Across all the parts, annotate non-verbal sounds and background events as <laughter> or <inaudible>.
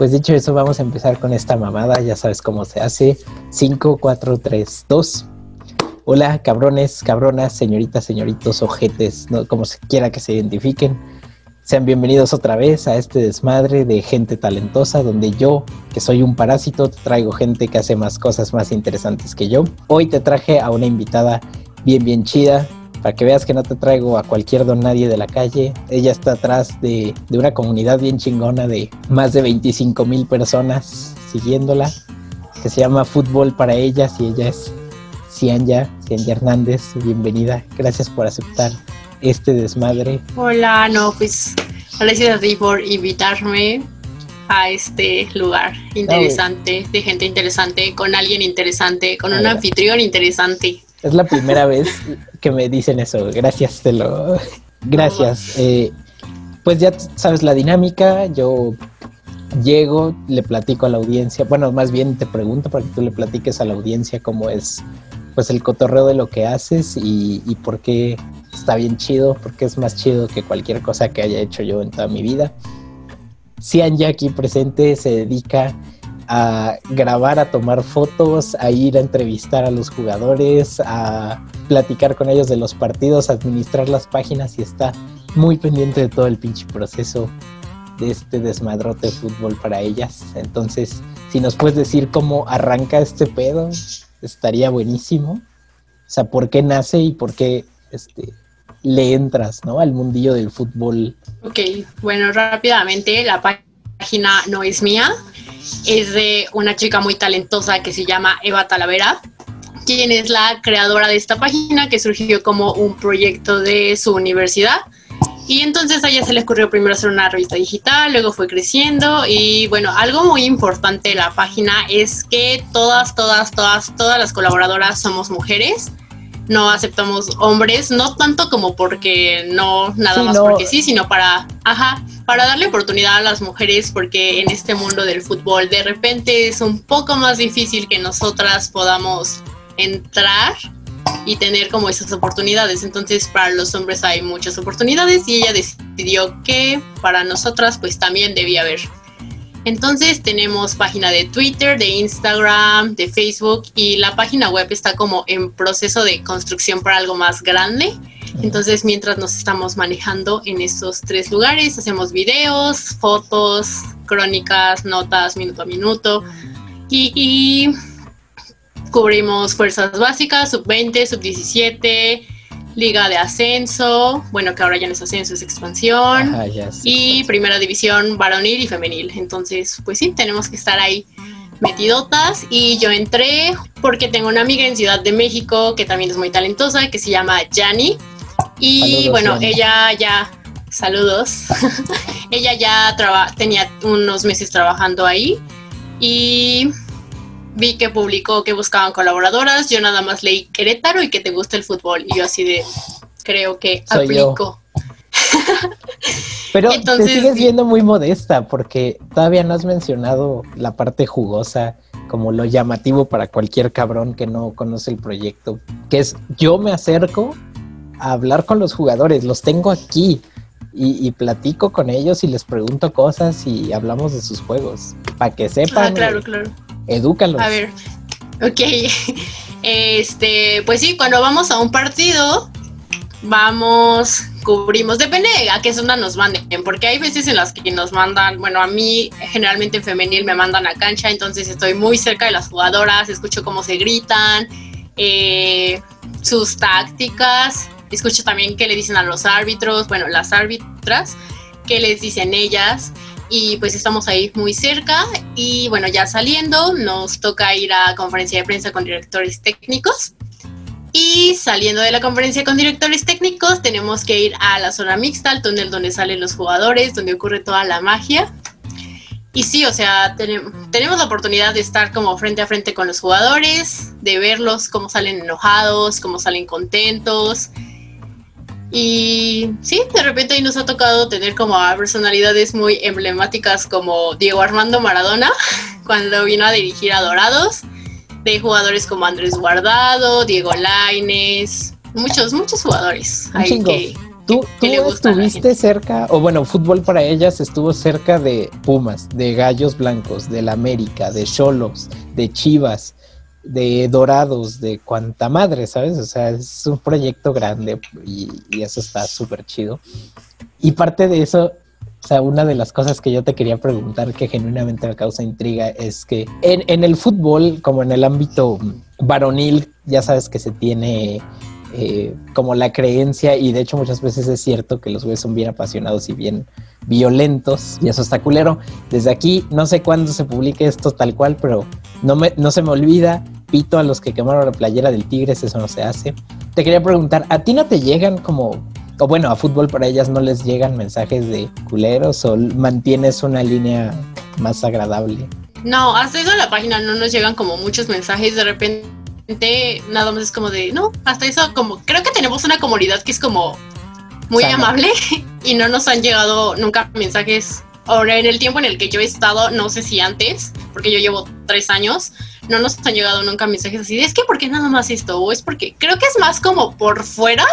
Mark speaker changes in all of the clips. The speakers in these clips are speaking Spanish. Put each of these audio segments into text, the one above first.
Speaker 1: Pues dicho eso, vamos a empezar con esta mamada. Ya sabes cómo se hace. 5, 4, 3, 2. Hola, cabrones, cabronas, señoritas, señoritos, ojetes, no, como se quiera que se identifiquen. Sean bienvenidos otra vez a este desmadre de gente talentosa, donde yo, que soy un parásito, traigo gente que hace más cosas más interesantes que yo. Hoy te traje a una invitada bien, bien chida, para que veas que no te traigo a cualquier don nadie de la calle. Ella está atrás de, de una comunidad bien chingona de más de 25 mil personas siguiéndola, que se llama Fútbol para Ellas y ella es Cianya, Cianya Hernández. Bienvenida, gracias por aceptar este desmadre.
Speaker 2: Hola, no, pues gracias a ti por invitarme a este lugar interesante, de gente interesante, con alguien interesante, con un anfitrión interesante.
Speaker 1: Es la primera vez que me dicen eso. Gracias, te lo. Gracias. Eh, pues ya sabes la dinámica. Yo llego, le platico a la audiencia. Bueno, más bien te pregunto para que tú le platiques a la audiencia cómo es pues el cotorreo de lo que haces y, y por qué está bien chido, porque es más chido que cualquier cosa que haya hecho yo en toda mi vida. Cian ya aquí presente se dedica a grabar, a tomar fotos, a ir a entrevistar a los jugadores, a platicar con ellos de los partidos, a administrar las páginas y está muy pendiente de todo el pinche proceso de este desmadrote de fútbol para ellas. Entonces, si nos puedes decir cómo arranca este pedo, estaría buenísimo. O sea, por qué nace y por qué este, le entras, ¿no? Al mundillo del fútbol.
Speaker 2: Ok, bueno, rápidamente, la página no es mía, es de una chica muy talentosa que se llama Eva Talavera, quien es la creadora de esta página que surgió como un proyecto de su universidad. Y entonces a ella se le ocurrió primero hacer una revista digital, luego fue creciendo y bueno, algo muy importante de la página es que todas, todas, todas, todas las colaboradoras somos mujeres. No aceptamos hombres, no tanto como porque no, nada más porque sí, sino para, ajá, para darle oportunidad a las mujeres porque en este mundo del fútbol de repente es un poco más difícil que nosotras podamos entrar y tener como esas oportunidades. Entonces para los hombres hay muchas oportunidades y ella decidió que para nosotras pues también debía haber. Entonces tenemos página de Twitter, de Instagram, de Facebook y la página web está como en proceso de construcción para algo más grande. Entonces mientras nos estamos manejando en esos tres lugares, hacemos videos, fotos, crónicas, notas minuto a minuto. Y, y Cubrimos fuerzas básicas, sub-20, sub-17, liga de ascenso, bueno, que ahora ya no es ascenso, es expansión, y primera división varonil y femenil. Entonces, pues sí, tenemos que estar ahí metidotas. Y yo entré porque tengo una amiga en Ciudad de México que también es muy talentosa, que se llama Jani. Y bueno, ella ya, saludos, <laughs> ella ya tenía unos meses trabajando ahí. Y vi que publicó que buscaban colaboradoras, yo nada más leí Querétaro y que te gusta el fútbol. Y yo así de, creo que aplico.
Speaker 1: Pero te sigues viendo muy modesta porque todavía no has mencionado la parte jugosa como lo llamativo para cualquier cabrón que no conoce el proyecto, que es yo me acerco a hablar con los jugadores, los tengo aquí y, y platico con ellos y les pregunto cosas y hablamos de sus juegos, para que sepan.
Speaker 2: Ah, claro, claro
Speaker 1: Edúcalos.
Speaker 2: A ver, ok. Este, pues sí, cuando vamos a un partido, vamos, cubrimos, depende a qué zona nos manden, porque hay veces en las que nos mandan, bueno, a mí generalmente en femenil me mandan a cancha, entonces estoy muy cerca de las jugadoras, escucho cómo se gritan, eh, sus tácticas, escucho también qué le dicen a los árbitros, bueno, las árbitras, qué les dicen ellas y pues estamos ahí muy cerca. Y bueno, ya saliendo nos toca ir a conferencia de prensa con directores técnicos. Y saliendo de la conferencia con directores técnicos tenemos que ir a la zona mixta, al túnel donde salen los jugadores, donde ocurre toda la magia. Y sí, o sea, tenemos la oportunidad de estar como frente a frente con los jugadores, de verlos cómo salen enojados, cómo salen contentos, y sí, de repente ahí nos ha tocado tener como a personalidades muy emblemáticas como Diego Armando Maradona, <laughs> cuando vino a dirigir a Dorados, de jugadores como Andrés Guardado, Diego Laines, muchos, muchos jugadores.
Speaker 1: Un chingo. ¿Tú, tú estuviste cerca, o bueno, fútbol para ellas estuvo cerca de Pumas, de Gallos Blancos, del América, de Cholos, de Chivas, de Dorados, de cuanta madre, ¿sabes? O sea, es un proyecto grande y, eso está súper chido. Y parte de eso o sea, una de las cosas que yo te quería preguntar que genuinamente me causa intriga es que en, el fútbol, como en el ámbito varonil, ya sabes que se tiene eh, como la creencia, y de hecho muchas veces es cierto que los güeyes son bien apasionados y bien violentos, y eso está culero. Desde aquí, no sé cuándo se publique esto tal cual, pero no, me, no se me olvida, pito a los que quemaron la playera del Tigres, eso no se hace. Te quería preguntar, ¿a ti no te llegan como o bueno, a fútbol para ellas no les llegan mensajes de culeros o mantienes una línea más agradable?
Speaker 2: No, hasta eso a la página no nos llegan como muchos mensajes de repente, nada más es como de, no, hasta eso como, creo que tenemos una comunidad que es como muy amable <laughs> y no nos han llegado nunca mensajes. Ahora, en el tiempo en el que yo he estado, no sé si antes, porque yo llevo tres años, no nos han llegado nunca mensajes así de, es que, ¿por qué nada más esto? O es porque, creo que es más como por fuera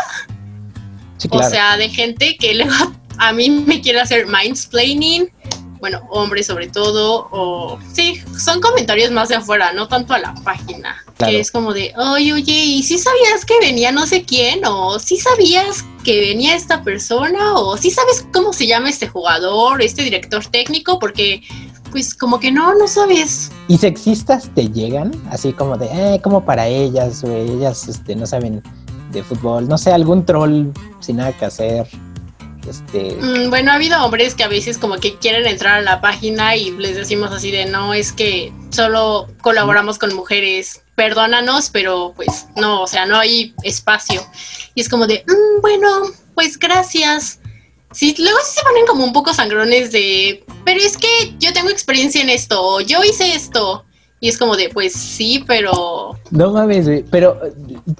Speaker 2: o sea, de gente que luego <laughs> a mí me quiere hacer mindsplaining, bueno, hombres sobre todo, o sí, son comentarios más de afuera, no tanto a la página. Que es como de, oye, oye, ¿y si sabías que venía no sé quién? ¿O si sabías que venía esta persona? ¿O si sabes cómo se llama este jugador, este director técnico? Porque, pues, como que no, no sabes.
Speaker 1: ¿Y sexistas te llegan? Así como de, eh, como para ellas, o ellas este, no saben de fútbol, no sé, algún troll sin nada que hacer. Este...
Speaker 2: Mm, bueno, ha habido hombres que a veces como que quieren entrar a la página y les decimos así de no, es que solo colaboramos con mujeres, perdónanos, pero pues no, o sea, no hay espacio. Y es como de, mm, bueno, pues gracias. Sí, luego sí se ponen como un poco sangrones de, pero es que yo tengo experiencia en esto, yo hice esto. Y es como de, pues sí, pero...
Speaker 1: No mames, pero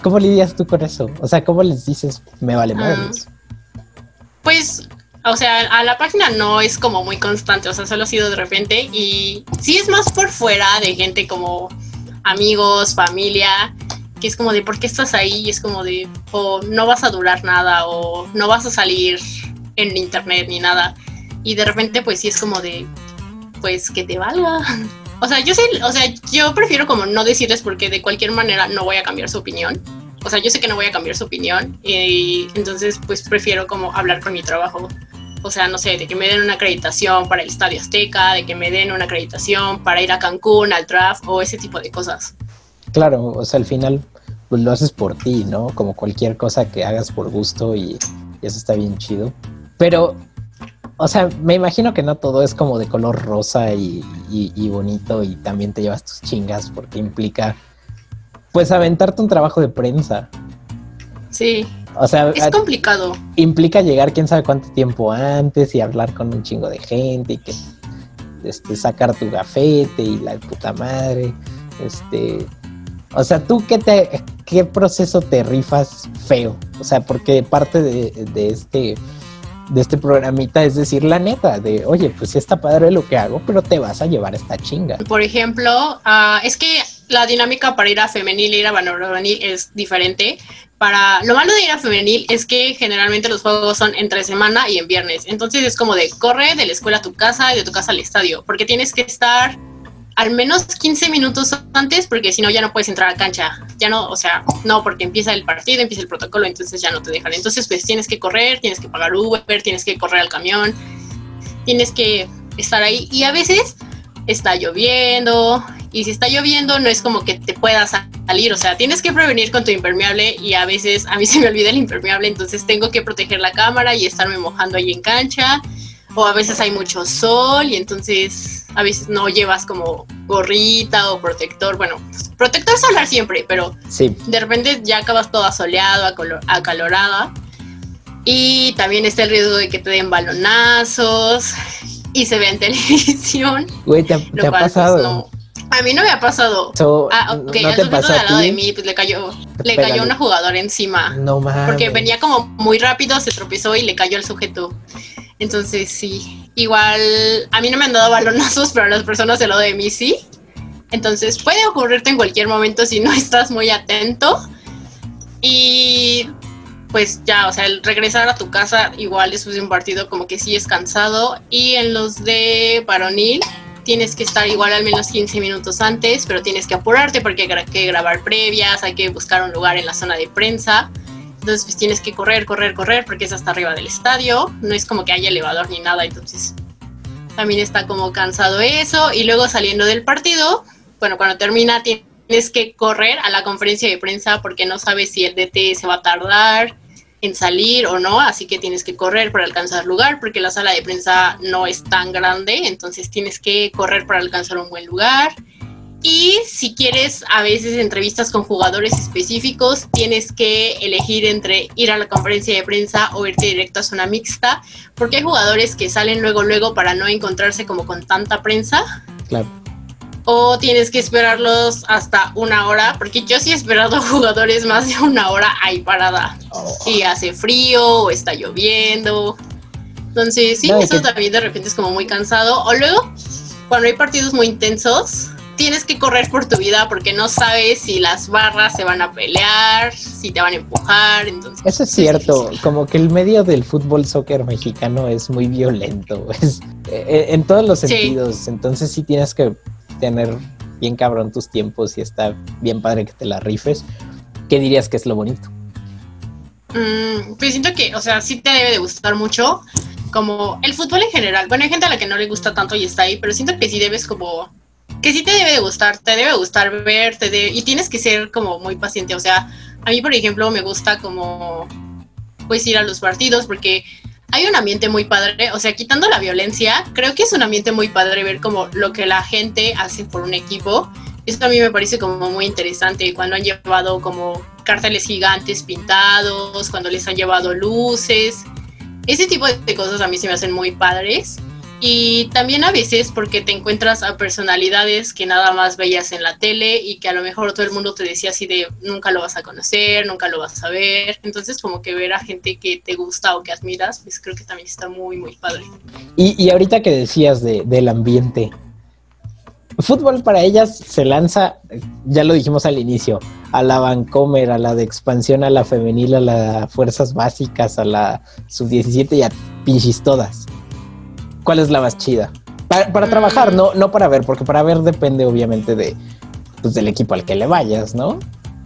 Speaker 1: ¿cómo lidias tú con eso? O sea, ¿cómo les dices, me vale ah. más?
Speaker 2: Pues, o sea, a la página no es como muy constante, o sea, solo ha sido de repente y sí es más por fuera de gente como amigos, familia, que es como de, ¿por qué estás ahí? Y es como de, o no vas a durar nada, o no vas a salir en internet ni nada. Y de repente, pues sí es como de, pues que te valga. <laughs> O sea, yo sé, o sea, yo prefiero como no decirles porque de cualquier manera no voy a cambiar su opinión. O sea, yo sé que no voy a cambiar su opinión y entonces pues prefiero como hablar con mi trabajo. O sea, no sé, de que me den una acreditación para el Estadio Azteca, de que me den una acreditación para ir a Cancún, al draft o ese tipo de cosas.
Speaker 1: Claro, o sea, al final pues lo haces por ti, ¿no? Como cualquier cosa que hagas por gusto y, y eso está bien chido. Pero o sea, me imagino que no todo es como de color rosa y, bonito y también te llevas tus chingas porque implica, pues, aventarte un trabajo de prensa.
Speaker 2: Sí. O sea, es complicado.
Speaker 1: Implica llegar quién sabe cuánto tiempo antes y hablar con un chingo de gente y que este, sacar tu gafete y la puta madre. Este, o sea, tú qué te, qué proceso te rifas feo. O sea, porque parte de, de este de este programita es decir la neta, de oye, pues sí está padre lo que hago, pero te vas a llevar esta chinga.
Speaker 2: Por ejemplo, uh, es que la dinámica para ir a femenil e ir a varonil es diferente. Para lo malo de ir a femenil es que generalmente los juegos son entre semana y en viernes. Entonces es como de corre de la escuela a tu casa y de tu casa al estadio, porque tienes que estar al menos 15 minutos antes, porque si no ya no puedes entrar a cancha. Ya no, o sea, no, porque empieza el partido, empieza el protocolo, entonces ya no te dejan. Entonces, pues tienes que correr, tienes que pagar Uber, tienes que correr al camión, tienes que estar ahí. Y a veces está lloviendo, y si está lloviendo no es como que te puedas salir, o sea, tienes que prevenir con tu impermeable y a veces a mí se me olvida el impermeable, entonces tengo que proteger la cámara y estarme mojando ahí en cancha o a veces hay mucho sol y entonces a veces no llevas como gorrita o protector. Bueno, protector solar siempre, pero de repente ya acabas toda soleado, acalorada. Y también está el riesgo de que te den balonazos y se vea en televisión. <laughs>
Speaker 1: Güey, ¿te, ha pues, pasado?
Speaker 2: A mí no me ha pasado. ah, ok, ¿no te pasó al lado de mí, pues le cayó, le cayó una jugadora encima.
Speaker 1: No mames.
Speaker 2: Porque venía como muy rápido, se tropezó y le cayó al sujeto. Entonces sí, igual a mí no me han dado balonazos, <laughs> pero a las personas del lado de mí sí. Entonces puede ocurrirte en cualquier momento si no <laughs> estás muy atento. Y pues ya, o sea, el regresar a tu casa igual de un partido como que sí es cansado. Y en los de varonil tienes que estar igual al menos 15 minutos antes, pero tienes que apurarte porque hay que grabar previas, hay que buscar un lugar en la zona de prensa. Entonces pues tienes que correr, correr, correr porque es hasta arriba del estadio. No es como que haya elevador ni nada, entonces también está como cansado eso. Y luego saliendo del partido, bueno, cuando termina tienes que correr a la conferencia de prensa porque no sabes si el DT se va a tardar en salir o no, así que tienes que correr para alcanzar lugar porque la sala de prensa no es tan grande, entonces tienes que correr para alcanzar un buen lugar. Y si quieres a veces entrevistas con jugadores específicos, tienes que elegir entre ir a la conferencia de prensa o irte directo a zona mixta, porque hay jugadores que salen luego luego para no encontrarse como con tanta prensa.
Speaker 1: Claro
Speaker 2: o tienes que esperarlos hasta una hora, porque yo sí he esperado <laughs> jugadores más de una hora ahí parada. Y oh. hace frío o está lloviendo. Entonces, sí, eso también de repente es como muy cansado. O luego, cuando hay partidos muy intensos, tienes que correr por tu vida porque no sabes si las barras se van a pelear, si te van a empujar. Entonces,
Speaker 1: eso es cierto, como que el medio del fútbol soccer mexicano es muy violento, <laughs> es, eh, en todos los sentidos. Entonces, sí tienes que tener bien cabrón tus tiempos y está bien padre que te la rifes. ¿Qué dirías que es lo bonito?
Speaker 2: Mm, pues siento que, o sea, sí te debe de gustar mucho, como el fútbol en general. Bueno, hay gente a la que no le gusta tanto y está ahí, pero siento que sí debes como, que sí te debe de gustar, te debe gustar verte y tienes que ser como muy paciente. O sea, a mí, por ejemplo, me gusta como, pues ir a los partidos porque hay un ambiente muy padre, o sea, quitando la violencia, creo que es un ambiente muy padre ver como lo que la gente hace por un equipo. Esto a mí me parece como muy interesante cuando han llevado como carteles gigantes pintados, cuando les han llevado luces. Ese tipo de cosas a mí se me hacen muy padres. Y también a veces porque te encuentras a personalidades que nada más veías en la tele y que a lo mejor todo el mundo te decía así de nunca lo vas a conocer, nunca lo vas a ver. Entonces como que ver a gente que te gusta o que admiras, pues creo que también está muy, muy padre.
Speaker 1: Y, y ahorita que decías de, del ambiente, fútbol para ellas se lanza, ya lo dijimos al inicio, a la Vancomer, a la de expansión, a la femenil, a las fuerzas básicas, a la sub-17 y a pinches todas cuál es la más chida. Para, trabajar, no, no para ver, porque para ver depende obviamente de pues, del equipo al que le vayas, ¿no?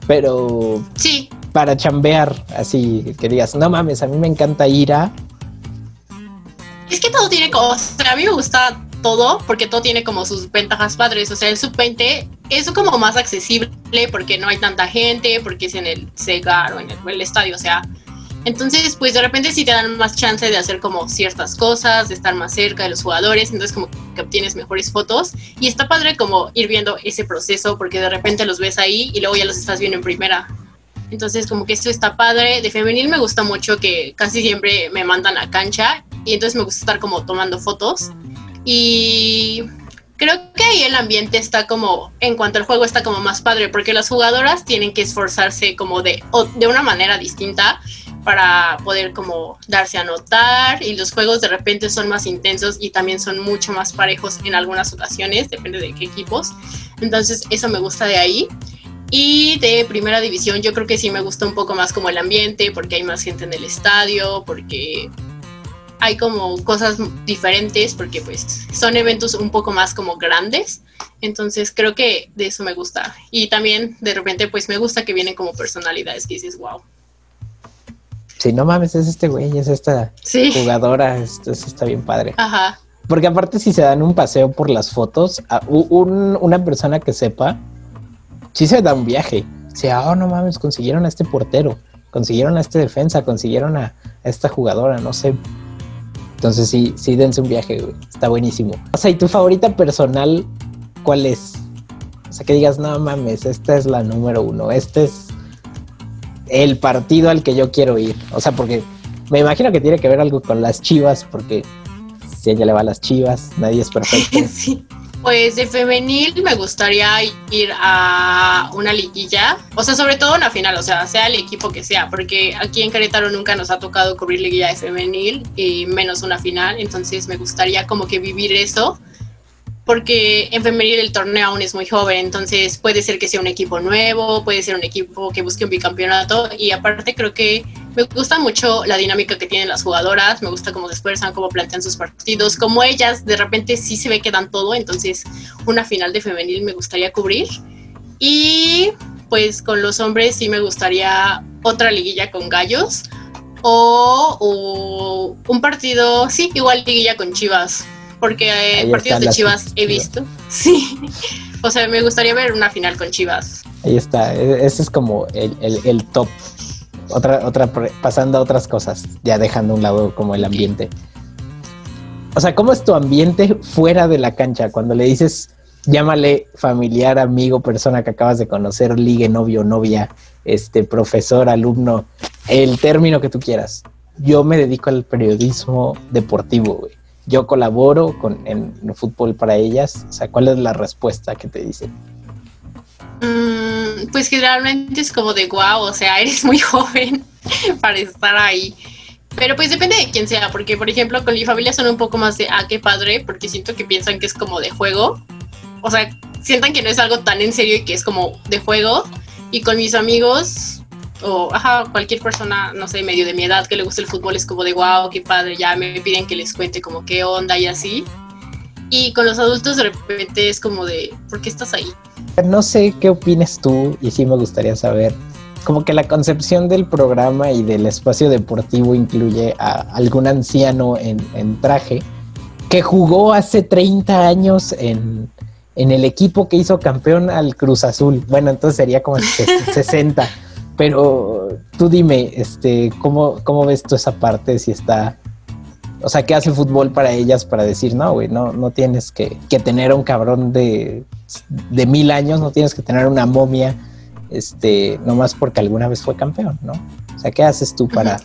Speaker 1: Pero
Speaker 2: sí.
Speaker 1: para chambear, así que digas, no mames, a mí me encanta ir a.
Speaker 2: Es que todo tiene cosas. a mí me gusta todo porque todo tiene como sus ventajas padres. O sea, el sub-20 es como más accesible porque no hay tanta gente, porque es en el Segar o en el estadio. O sea, entonces, pues de repente sí te dan más chance de hacer como ciertas cosas, de estar más cerca de los jugadores, entonces como que obtienes mejores fotos y está padre como ir viendo ese proceso porque de repente los ves ahí y luego ya los estás viendo en primera. Entonces como que esto está padre. De femenil me gusta mucho que casi siempre me mandan a cancha y entonces me gusta estar como tomando fotos y creo que ahí el ambiente está como, en cuanto al juego está como más padre, porque las jugadoras tienen que esforzarse como de, de una manera distinta para poder como darse a notar y los juegos de repente son más intensos y también son mucho más parejos en algunas ocasiones, depende de qué equipos. Entonces eso me gusta de ahí. Y de primera división yo creo que sí me gusta un poco más como el ambiente, porque hay más gente en el estadio, porque hay como cosas diferentes, porque pues son eventos un poco más como grandes. Entonces creo que de eso me gusta. Y también de repente pues me gusta que vienen como personalidades que dices, wow,
Speaker 1: Sí, no mames, es este güey, es esta jugadora, esto, está bien padre.
Speaker 2: Ajá.
Speaker 1: Porque aparte si se dan un paseo por las fotos, una persona que sepa, sí se da un viaje. O sea, oh, no mames, consiguieron a este portero, consiguieron a este defensa, consiguieron a, esta jugadora, no sé. Entonces sí, sí dense un viaje, güey. Está buenísimo. O sea, ¿y tu favorita personal cuál es? O sea, que digas, no mames, esta es la número uno, este es el partido al que yo quiero ir. O sea, porque me imagino que tiene que ver algo con las chivas, porque si ella le va a las chivas, nadie es perfecto. <laughs>
Speaker 2: Pues de femenil me gustaría ir a una liguilla, o sea, sobre todo una final, o sea, sea el equipo que sea, porque aquí en Querétaro nunca nos ha tocado cubrir liguilla de femenil y menos una final, entonces me gustaría como que vivir eso porque en femenil el torneo aún es muy joven, entonces puede ser que sea un equipo nuevo, puede ser un equipo que busque un bicampeonato y aparte creo que Me gusta mucho la dinámica que tienen las jugadoras, me gusta cómo se esfuerzan, cómo plantean sus partidos, como ellas de repente sí se ve que dan todo, entonces una final de femenil me gustaría cubrir. Y pues con los hombres sí me gustaría otra liguilla con gallos o, un partido, sí, igual liguilla con Chivas, porque eh, partidos de Chivas he visto. <laughs> Sí, o sea, me gustaría ver una final con Chivas.
Speaker 1: Ahí está, e, ese es como el, el, top. Otra, otra, pasando a otras cosas, ya dejando a un lado como el ambiente. O sea, ¿cómo es tu ambiente fuera de la cancha? Cuando le dices, llámale familiar, amigo, persona que acabas de conocer, ligue, novio, novia, este, profesor, alumno, el término que tú quieras. Yo me dedico al periodismo deportivo, güey. Yo colaboro con, en, fútbol para ellas. O sea, ¿cuál es la respuesta que te dicen?
Speaker 2: Mm, pues generalmente es como de guau, o sea, <laughs> eres muy joven <laughs> para estar ahí. Pero pues depende de quién sea, porque por ejemplo con mi familia son un poco más de, ah, qué padre, porque siento que piensan que es como de juego. O sea, sientan que no es algo tan en serio y que es como de juego. Y con mis amigos, o ajá, cualquier persona, no sé, medio de mi edad que le guste el fútbol, es como de wow, qué padre, ya me piden que les cuente como qué onda y así. Y con los adultos de repente es como de, ¿por qué estás ahí?
Speaker 1: No sé qué opinas tú y sí me gustaría saber. Como que la concepción del programa y del espacio deportivo incluye a algún anciano en, en traje que jugó hace 30 años en, en el equipo que hizo campeón al Cruz Azul. Bueno, entonces sería como 60. Pero tú dime, este, ¿cómo, ¿cómo ves tú esa parte? Si está. O sea, ¿qué hace el fútbol para ellas para decir, no, güey, no, no tienes que, que tener un cabrón de, de mil años, no tienes que tener una momia, este, nomás porque alguna vez fue campeón, ¿no? O sea, ¿qué haces tú para,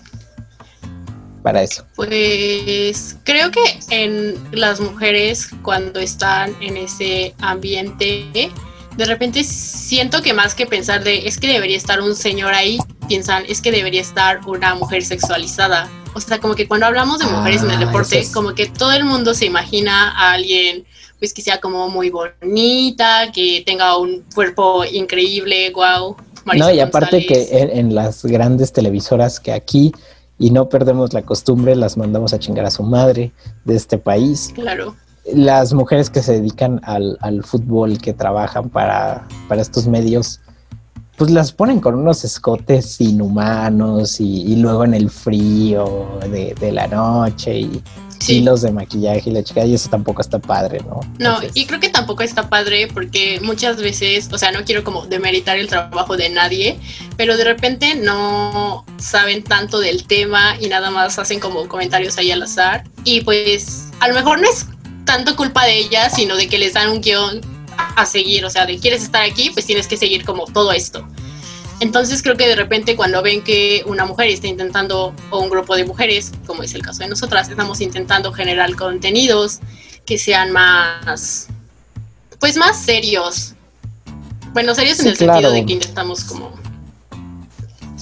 Speaker 1: para eso?
Speaker 2: Pues creo que en las mujeres cuando están en ese ambiente, de repente siento que más que pensar de es que debería estar un señor ahí, piensan es que debería estar una mujer sexualizada. O sea, como que cuando hablamos de mujeres en el ah, deporte, como que todo el mundo se imagina a alguien pues que sea como muy bonita, que tenga un cuerpo increíble, wow.
Speaker 1: no, y aparte que en, las grandes televisoras que aquí y no perdemos la costumbre, las mandamos a chingar a su madre de este país.
Speaker 2: Claro.
Speaker 1: Las mujeres que se dedican al, al fútbol, que trabajan para, para, estos medios, pues las ponen con unos escotes inhumanos y, luego en el frío de, de la noche y sí. hilos de maquillaje y la chica, y eso tampoco está padre, ¿no?
Speaker 2: No, y creo que tampoco está padre porque muchas veces, o sea, no quiero como demeritar el trabajo de nadie, pero de repente no saben tanto del tema y nada más hacen como comentarios ahí al azar. Y pues a lo mejor no es tanto culpa de ellas, sino de que les dan un guion a seguir, o sea, de quieres estar aquí, pues tienes que seguir como todo esto. Entonces creo que de repente cuando ven que una mujer está intentando, o un grupo de mujeres, como es el caso de nosotras, estamos intentando generar contenidos que sean más, pues más serios. Bueno, serios en el sentido de que intentamos como,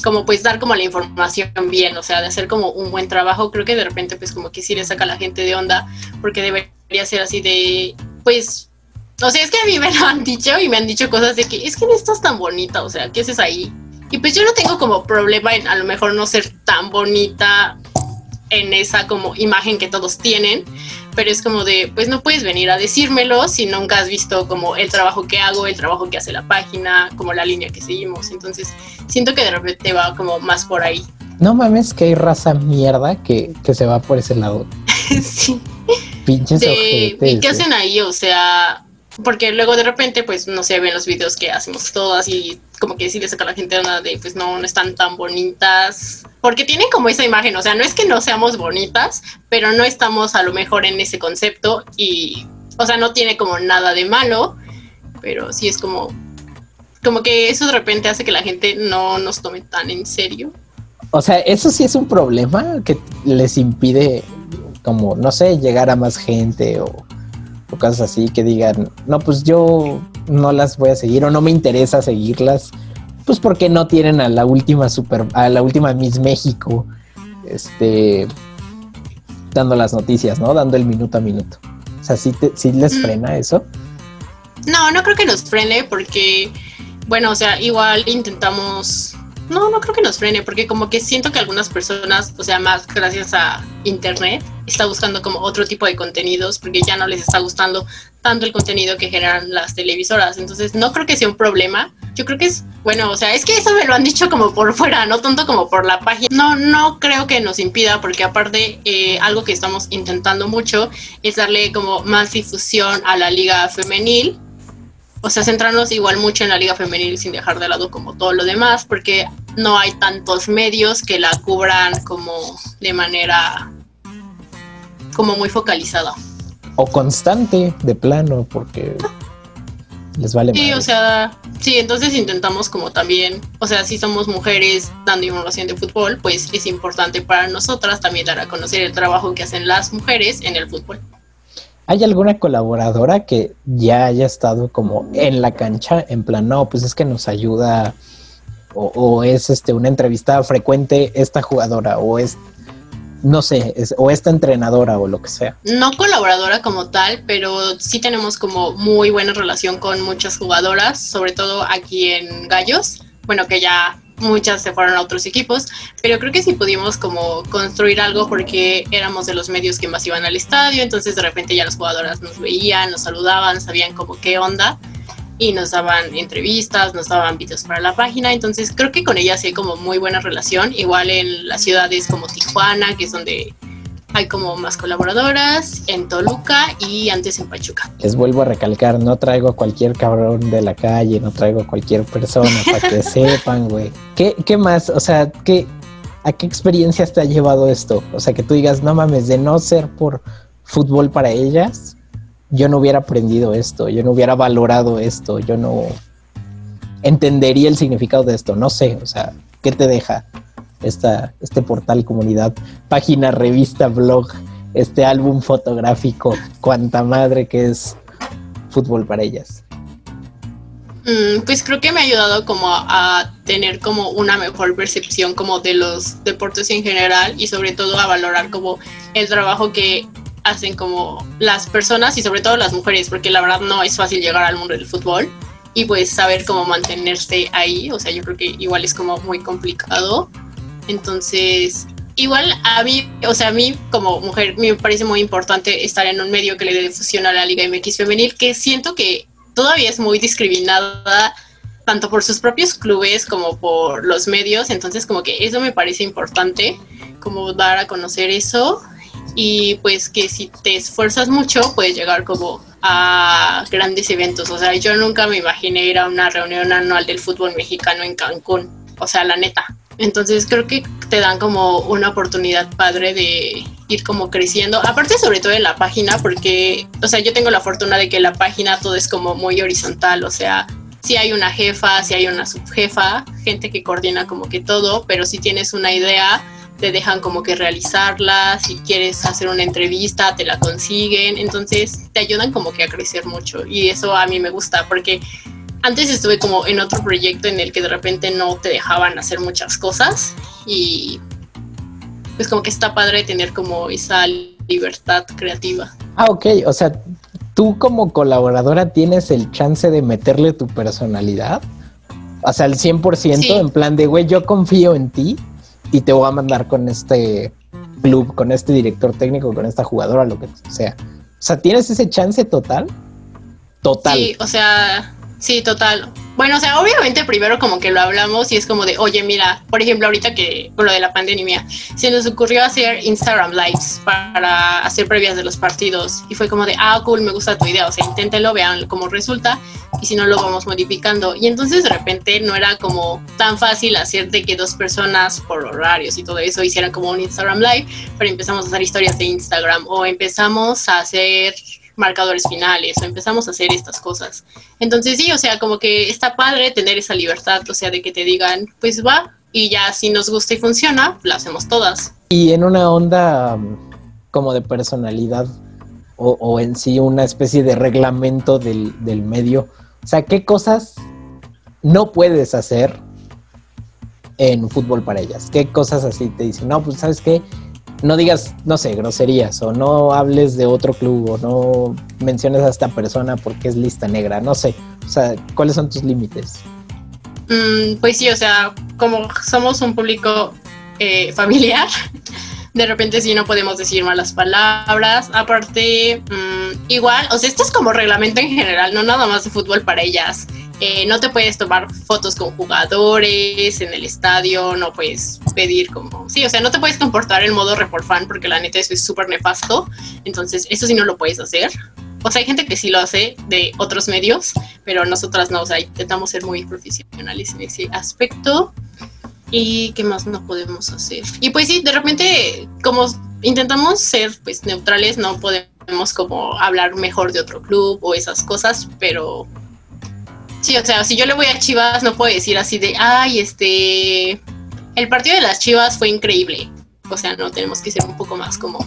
Speaker 2: como pues dar como la información bien, o sea, de hacer como un buen trabajo, creo que de repente pues como que sí le saca a la gente de onda, porque debería ser así de, pues o sea, es que a mí me lo han dicho y me han dicho cosas de que es que no estás tan bonita, o sea, ¿qué haces ahí? Y pues yo no tengo como problema en a lo mejor no ser tan bonita en esa como imagen que todos tienen, pero es como de, pues no puedes venir a decírmelo si nunca has visto como el trabajo que hago, el trabajo que hace la página, como la línea que seguimos. Entonces, siento que de repente va como más por ahí.
Speaker 1: No mames que hay raza mierda que, que se va por ese lado. <laughs>
Speaker 2: sí.
Speaker 1: Pinches ¿Y
Speaker 2: qué hacen ahí? O sea, porque luego de repente, pues, no se ven los videos que hacemos todas y como que sí le saca a la gente una de, pues, no, no están tan bonitas. Porque tienen como esa imagen, o sea, no es que no seamos bonitas, pero no estamos a lo mejor en ese concepto y, o sea, no tiene como nada de malo, pero sí es como, como que eso de repente hace que la gente no nos tome tan en serio.
Speaker 1: O sea, eso sí es un problema que les impide como, no sé, llegar a más gente o o cosas así que digan, no, pues yo no las voy a seguir o no me interesa seguirlas, pues porque no tienen a la última super, a la última Miss México, este, dando las noticias, ¿no? Dando el minuto a minuto. O sea, ¿sí, les mm. frena eso?
Speaker 2: No, no creo que nos frene porque, bueno, o sea, igual intentamos no, no creo que nos frene, porque como que siento que algunas personas, o sea, más gracias a internet, está buscando como otro tipo de contenidos, porque ya no les está gustando tanto el contenido que generan las televisoras. Entonces, no creo que sea un problema. Yo creo que es, bueno, o sea, es que eso me lo han dicho como por fuera, no tanto como por la página. No, no creo que nos impida, porque aparte, eh, algo que estamos intentando mucho es darle como más difusión a la liga femenil o sea, centrarnos igual mucho en la liga femenil sin dejar de lado como todo lo demás, porque no hay tantos medios que la cubran como de manera como muy focalizada.
Speaker 1: O constante, de plano, porque les vale
Speaker 2: Sí, o sea, sí, entonces intentamos como también, o sea, si somos mujeres dando información de fútbol, pues es importante para nosotras también dar a conocer el trabajo que hacen las mujeres en el fútbol.
Speaker 1: ¿Hay alguna colaboradora que ya haya estado como en la cancha? En plan, no, pues es que nos ayuda o, es este una entrevista frecuente esta jugadora o es no sé, o esta entrenadora o lo que sea.
Speaker 2: No colaboradora como tal, pero sí tenemos como muy buena relación con muchas jugadoras, sobre todo aquí en Gallos, bueno, que ya muchas se fueron a otros equipos, pero creo que sí pudimos como construir algo porque éramos de los medios que más iban al estadio, entonces de repente ya las jugadoras nos veían, nos saludaban, sabían como qué onda y nos daban entrevistas, nos daban videos para la página, entonces creo que con ellas hay como muy buena relación, igual en las ciudades como Tijuana, que es donde hay como más colaboradoras en Toluca y antes en Pachuca.
Speaker 1: Les vuelvo a recalcar, no traigo a cualquier cabrón de la calle, no traigo a cualquier persona para que <laughs> sepan, güey. ¿Qué, ¿Qué más? O sea, ¿qué, ¿a qué experiencias te ha llevado esto? O sea, que tú digas, no mames, de no ser por fútbol para ellas, yo no hubiera aprendido esto, yo no hubiera valorado esto, yo no entendería el significado de esto, no sé, o sea, ¿qué te deja? Esta, este portal, comunidad, página, revista, blog, este álbum fotográfico, cuanta madre que es fútbol para ellas?
Speaker 2: Mm, pues creo que me ha ayudado como a, tener como una mejor percepción como de los deportes en general y sobre todo a valorar como el trabajo que hacen como las personas y sobre todo las mujeres, porque la verdad no es fácil llegar al mundo del fútbol y pues saber cómo mantenerse ahí, o sea, yo creo que igual es como muy complicado entonces, igual a mí, o sea, a mí como mujer me parece muy importante estar en un medio que le dé difusión a la Liga MX femenil, que siento que todavía es muy discriminada tanto por sus propios clubes como por los medios, entonces como que eso me parece importante, como dar a conocer eso. Y pues que si te esfuerzas mucho puedes llegar como a grandes eventos, o sea, yo nunca me imaginé ir a una reunión anual del fútbol mexicano en Cancún, o sea, la neta. Entonces creo que te dan como una oportunidad padre de ir como creciendo. Aparte sobre todo en la página, porque, o sea, yo tengo la fortuna de que la página todo es como muy horizontal, o sea, si hay una jefa, si hay una subjefa, gente que coordina como que todo, pero si tienes una idea, te dejan como que realizarla, si quieres hacer una entrevista, te la consiguen, entonces te ayudan como que a crecer mucho. Y eso a mí me gusta porque antes estuve como en otro proyecto en el que de repente no te dejaban hacer muchas cosas y pues como que está padre tener como esa libertad creativa.
Speaker 1: Ah, ok, o sea, tú como colaboradora tienes el chance de meterle tu personalidad, o sea, al 100% en plan de, güey, yo confío en ti y te voy a mandar con este club, con este director técnico, con esta jugadora, lo que sea. O sea, ¿tienes ese chance total? Total.
Speaker 2: Sí, o sea, Sí, total. Bueno, o sea, obviamente primero como que lo hablamos y es como de, oye, mira, por ejemplo, ahorita que con lo de la pandemia, se nos ocurrió hacer Instagram Lives para hacer previas de los partidos y fue como de, ah, cool, me gusta tu idea, o sea, inténtenlo, vean cómo resulta y si no lo vamos modificando. Y entonces de repente no era como tan fácil hacer de que dos personas por horarios y todo eso hicieran como un Instagram Live, pero empezamos a hacer historias de Instagram o empezamos a hacer marcadores finales o empezamos a hacer estas cosas. Entonces sí, o sea, como que está padre tener esa libertad, o sea, de que te digan, pues va, y ya si nos gusta y funciona, lo hacemos todas.
Speaker 1: Y en una onda um, como de personalidad o, en sí una especie de reglamento del, del medio, o sea, ¿qué cosas no puedes hacer en fútbol para ellas? ¿Qué cosas así te dicen? No, pues sabes qué, no digas, no sé, groserías o no hables de otro club o no menciones a esta persona porque es lista negra, no sé. O sea, ¿cuáles son tus límites?
Speaker 2: mm, pues sí, o sea, como somos un público eh, familiar, <laughs> de repente sí no podemos decir malas palabras. Aparte, mm, igual, o sea, esto es como reglamento en general, no nada más de fútbol para ellas. Eh, no te puedes tomar fotos con jugadores en el estadio, no puedes pedir como... Sí, o sea, no te puedes comportar en modo report fan porque la neta eso es súper nefasto. Entonces, eso sí no lo puedes hacer. O sea, hay gente que sí lo hace de otros medios, pero nosotras no, o sea, intentamos ser muy profesionales en ese aspecto. ¿Y qué más no podemos hacer? Y pues sí, de repente, como intentamos ser pues neutrales, no podemos como hablar mejor de otro club o esas cosas, pero sí, o sea, si yo le voy a Chivas, no puedo decir así de, ay, este, el partido de las Chivas fue increíble. O sea, no tenemos que ser un poco más como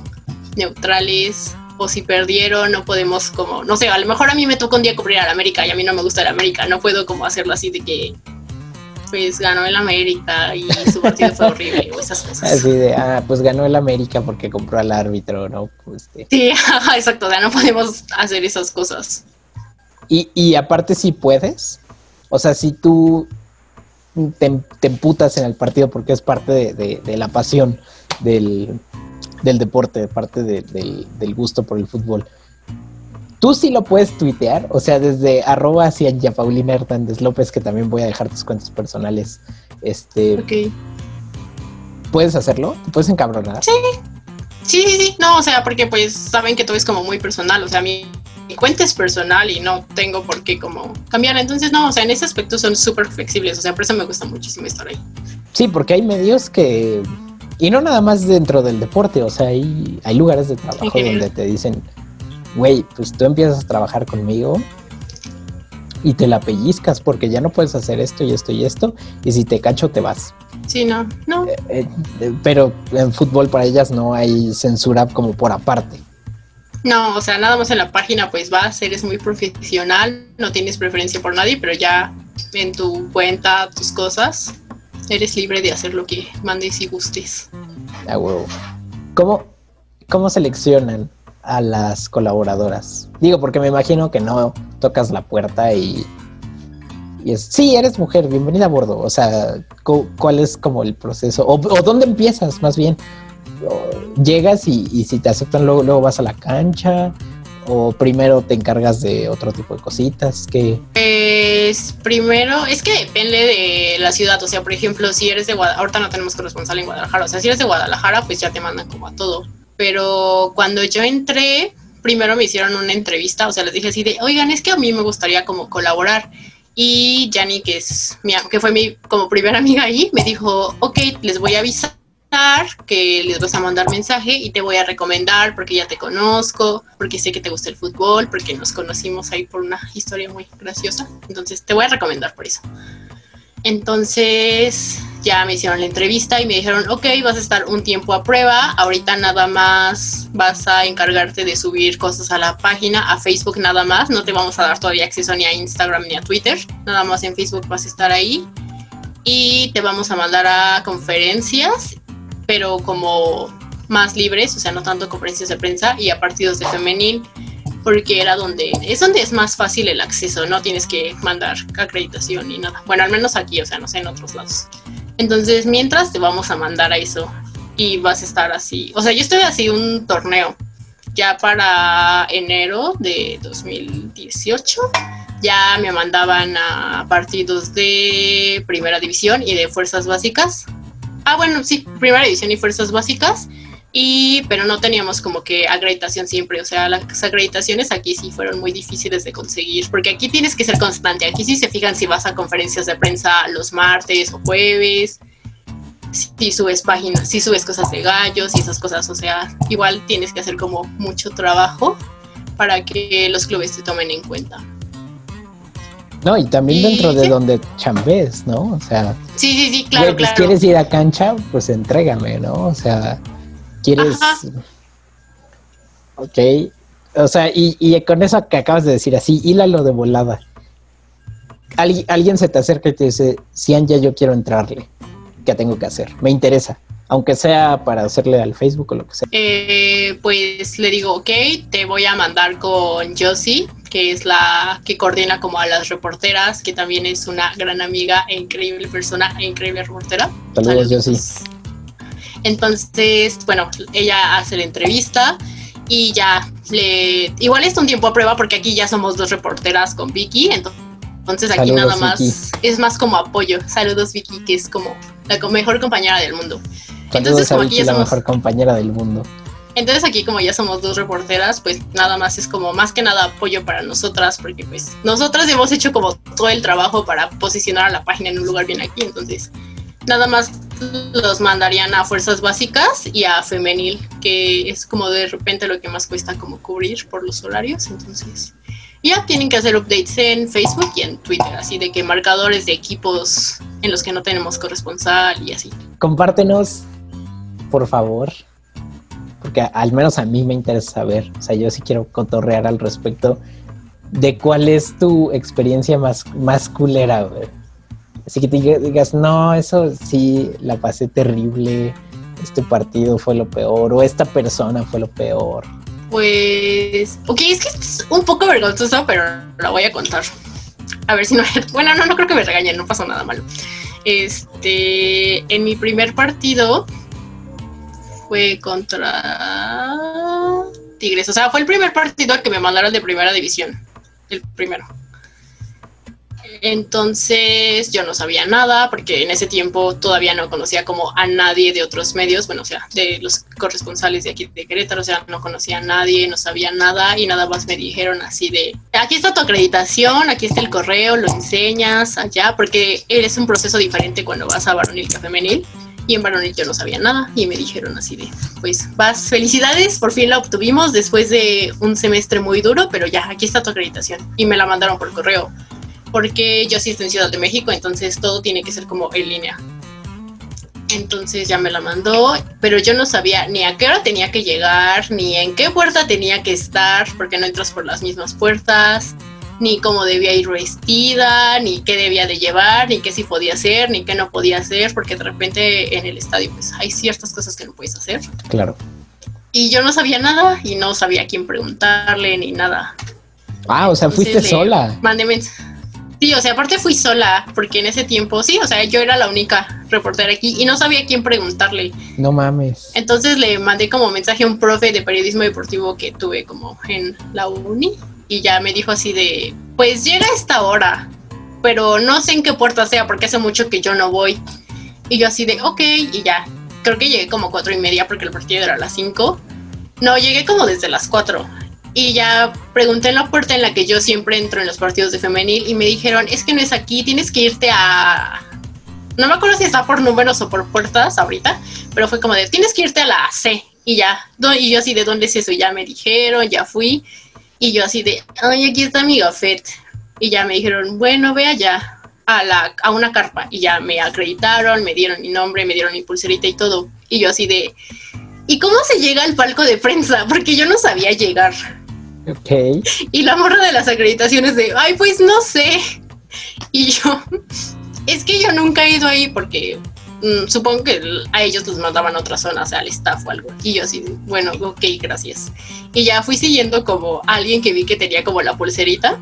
Speaker 2: neutrales. O si perdieron, no podemos como, no sé, a lo mejor a mí me tocó un día cubrir al América y a mí no me gusta el América. No puedo como hacerlo así de que pues ganó el América y su partido fue horrible o esas cosas.
Speaker 1: Así de, ah, pues ganó el América porque compró al árbitro, ¿no? Pues,
Speaker 2: este. Sí, <laughs> exacto, ya no podemos hacer esas cosas.
Speaker 1: Y, y aparte si puedes, o sea, si tú te, te, emputas en el partido porque es parte de, de, de la pasión del, del, deporte, parte del, del gusto por el fútbol Tú sí lo puedes tuitear, o sea, desde arroba hacia ya Paulina Hernández López, que también voy a dejar tus cuentas personales. Este. ¿Puedes hacerlo? ¿Te puedes encabronar?
Speaker 2: Sí. Sí, sí, sí. No, o sea, porque pues saben que todo es como muy personal. O sea, mi, mi cuenta es personal y no tengo por qué como cambiar. Entonces, no, o sea, en ese aspecto son súper flexibles. O sea, por eso me gusta muchísimo estar ahí.
Speaker 1: Sí, porque hay medios que. Y no nada más dentro del deporte, o sea, hay, hay lugares de trabajo donde te dicen, güey, pues tú empiezas a trabajar conmigo y te la pellizcas porque ya no puedes hacer esto y esto y esto y si te cacho te vas.
Speaker 2: Sí, no, no.
Speaker 1: Eh, eh, pero en fútbol para ellas no hay censura como por aparte.
Speaker 2: No, o sea, nada más en la página pues vas, eres muy profesional, no tienes preferencia por nadie, pero ya en tu cuenta, tus cosas, eres libre de hacer lo que mandes y gustes.
Speaker 1: Ah, huevo. ¿Cómo, ¿Cómo seleccionan a las colaboradoras? Digo, porque me imagino que no tocas la puerta y, y es, sí, eres mujer, bienvenida a bordo. O sea, ¿cuál es como el proceso? ¿O, o dónde empiezas más bien? ¿Llegas y, si te aceptan luego, luego vas a la cancha? ¿O primero te encargas de otro tipo de cositas? que
Speaker 2: Pues primero, es que depende de la ciudad. O sea, por ejemplo, si eres de Guadalajara, ahorita no tenemos corresponsal en Guadalajara. O sea, si eres de Guadalajara, pues ya te mandan como a todo pero cuando yo entré, primero me hicieron una entrevista, o sea, les dije así de, oigan, es que a mí me gustaría como colaborar. Y Jani, que es mi, que fue mi como primera amiga ahí, me dijo, ok, les voy a avisar que les vas a mandar mensaje y te voy a recomendar porque ya te conozco, porque sé que te gusta el fútbol, porque nos conocimos ahí por una historia muy graciosa. Entonces te voy a recomendar por eso. Entonces ya me hicieron la entrevista y me dijeron, ok, vas a estar un tiempo a prueba, ahorita nada más vas a encargarte de subir cosas a la página, a Facebook nada más, no te vamos a dar todavía acceso ni a Instagram ni a Twitter, nada más en Facebook vas a estar ahí y te vamos a mandar a conferencias, pero como más libres, o sea, no tanto conferencias de prensa y a partidos de femenil porque era donde es donde es más fácil el acceso, no tienes que mandar acreditación ni nada. Bueno, al menos aquí, o sea, no sé en otros lados. Entonces, mientras te vamos a mandar a eso y vas a estar así. O sea, yo estoy así un torneo ya para enero de 2018. Ya me mandaban a partidos de primera división y de fuerzas básicas. Ah, bueno, sí, primera división y fuerzas básicas. Y pero no teníamos como que acreditación siempre, o sea, las acreditaciones aquí sí fueron muy difíciles de conseguir, porque aquí tienes que ser constante, aquí sí se fijan si vas a conferencias de prensa los martes o jueves, si subes páginas, si subes cosas de gallos y esas cosas, o sea, igual tienes que hacer como mucho trabajo para que los clubes te tomen en cuenta.
Speaker 1: No, y también y, dentro de donde chambes, ¿no? O sea,
Speaker 2: sí, sí, sí, claro,
Speaker 1: pues
Speaker 2: claro.
Speaker 1: quieres ir a cancha, pues entrégame, ¿no? O sea, quieres. Ajá. Ok. O sea, y, y, con eso que acabas de decir así, hílalo de volada. Algu alguien se te acerca y te dice, Cian, yo quiero entrarle. ¿Qué tengo que hacer? Me interesa. Aunque sea para hacerle al Facebook o lo que sea.
Speaker 2: Eh, pues le digo, ok, te voy a mandar con Josie, que es la que coordina como a las reporteras, que también es una gran amiga e increíble persona e increíble reportera.
Speaker 1: Saludos, yo sí.
Speaker 2: Entonces, bueno, ella hace la entrevista y ya le... Igual está un tiempo a prueba porque aquí ya somos dos reporteras con Vicky, entonces aquí nada más es más como apoyo. Saludos Vicky, que es como la mejor compañera del mundo.
Speaker 1: entonces, como aquí ya la mejor compañera del mundo.
Speaker 2: Entonces aquí como ya somos dos reporteras, pues nada más es como más que nada apoyo para nosotras, porque pues nosotras hemos hecho como todo el trabajo para posicionar a la página en un lugar bien aquí, entonces nada más los mandarían a fuerzas básicas y a femenil, que es como de repente lo que más cuesta como cubrir por los horarios, entonces ya tienen que hacer updates en Facebook y en Twitter, así de que marcadores de equipos en los que no tenemos corresponsal y así.
Speaker 1: Compártenos, por favor, al menos a mí me interesa saber, o sea, yo sí quiero cotorrear al respecto de cuál es tu experiencia más, más culera. Así que te digas, no, eso sí, la pasé terrible, este partido fue lo peor, o esta persona fue lo peor.
Speaker 2: Pues, ok, es que es un poco vergonzoso, pero lo voy a contar. A ver si no. <laughs> Bueno, no, no creo que me regañen, no pasó nada malo. Este, en mi primer partido, fue contra Tigres. O sea, fue el primer partido que me mandaron de primera división. El primero. Entonces yo no sabía nada porque en ese tiempo todavía no conocía como a nadie de otros medios, bueno, o sea, de los corresponsales de aquí de Querétaro, o sea, no conocía a nadie, no sabía nada y nada más me dijeron así de, aquí está tu acreditación, aquí está el correo, lo enseñas allá, porque eres un proceso diferente cuando vas a varonil femenil y en varonil yo no sabía nada y me dijeron así de, pues vas, felicidades, por fin la obtuvimos después de un semestre muy duro, pero ya, aquí está tu acreditación y me la mandaron por correo, porque yo estoy en Ciudad de México, entonces todo tiene que ser como en línea. Entonces ya me la mandó, pero yo no sabía ni a qué hora tenía que llegar, ni en qué puerta tenía que estar, porque no entras por las mismas puertas ni cómo debía ir vestida, ni qué debía de llevar, ni qué sí podía hacer, ni qué no podía hacer, porque de repente en el estadio pues hay ciertas cosas que no puedes hacer.
Speaker 1: Claro.
Speaker 2: Y yo no sabía nada y no sabía a quién preguntarle ni nada.
Speaker 1: Ah, o sea, fuiste sola.
Speaker 2: Mándeme. Sí, o sea, aparte fui sola, porque en ese tiempo, sí, o sea, yo era la única reportera aquí y no sabía a quién preguntarle.
Speaker 1: No mames.
Speaker 2: Entonces le mandé como mensaje a un profe de periodismo deportivo que tuve como en la uni y ya me dijo así de, pues llega esta hora, pero no sé en qué puerta sea porque hace mucho que yo no voy. Y yo así de, ok, y ya, creo que llegué como cuatro y media porque el partido era a las cinco. No, llegué como desde las cuatro. Y ya pregunté en la puerta en la que yo siempre entro en los partidos de femenil y me dijeron, es que no es aquí, tienes que irte a... No me acuerdo si está por números o por puertas ahorita, pero fue como de, tienes que irte a la C. Y ya, y yo así, ¿de dónde es eso? Ya me dijeron, ya fui. Y yo así de, ay, aquí está mi gafet. Y ya me dijeron, bueno, ve allá a, la, a una carpa. Y ya me acreditaron, me dieron mi nombre, me dieron mi pulserita y todo. Y yo así de, ¿y cómo se llega al palco de prensa? Porque yo no sabía llegar.
Speaker 1: Ok.
Speaker 2: Y la morra de las acreditaciones de, ay, pues no sé. Y yo, <laughs> es que yo nunca he ido ahí porque Mm, supongo que a ellos los mandaban a otra zona, o sea, al staff o algo. Y yo así, bueno, ok, gracias. Y ya fui siguiendo como alguien que vi que tenía como la pulserita.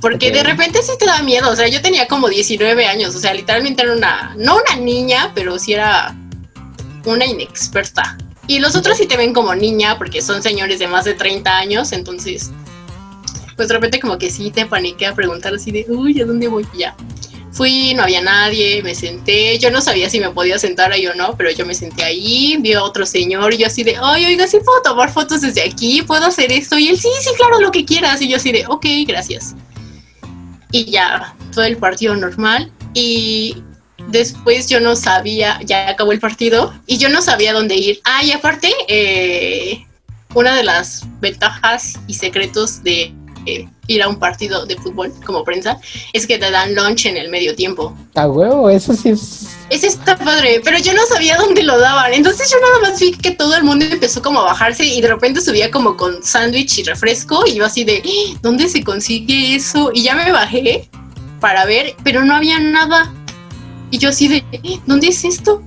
Speaker 2: Porque de repente sí te da miedo, o sea, yo tenía como 19 años, o sea, literalmente era una, no una niña, pero sí era una inexperta. Y los otros sí te ven como niña porque son señores de más de 30 años, entonces, pues de repente como que sí te paniqué a preguntar así de, uy, ¿a dónde voy? ya. Fui, no había nadie, me senté, yo no sabía si me podía sentar ahí o no, pero yo me senté ahí, vi a otro señor y yo así de, ay, oiga, sí puedo tomar fotos desde aquí, puedo hacer esto, y él, sí, sí, claro, lo que quieras, y yo así de, ok, gracias. Y ya, todo el partido normal, y después yo no sabía, ya acabó el partido, y yo no sabía dónde ir. Ah, y aparte, eh, una de las ventajas y secretos de ir a un partido de fútbol como prensa es que te dan lunch en el medio tiempo.
Speaker 1: A huevo, eso sí es.
Speaker 2: Ese está padre, pero yo no sabía dónde lo daban. Entonces yo nada más vi que todo el mundo empezó como a bajarse y de repente subía como con sándwich y refresco y yo así de, ¡Ah! ¿dónde se consigue eso? Y ya me bajé para ver, pero no había nada. Y yo así de, ¿dónde es esto?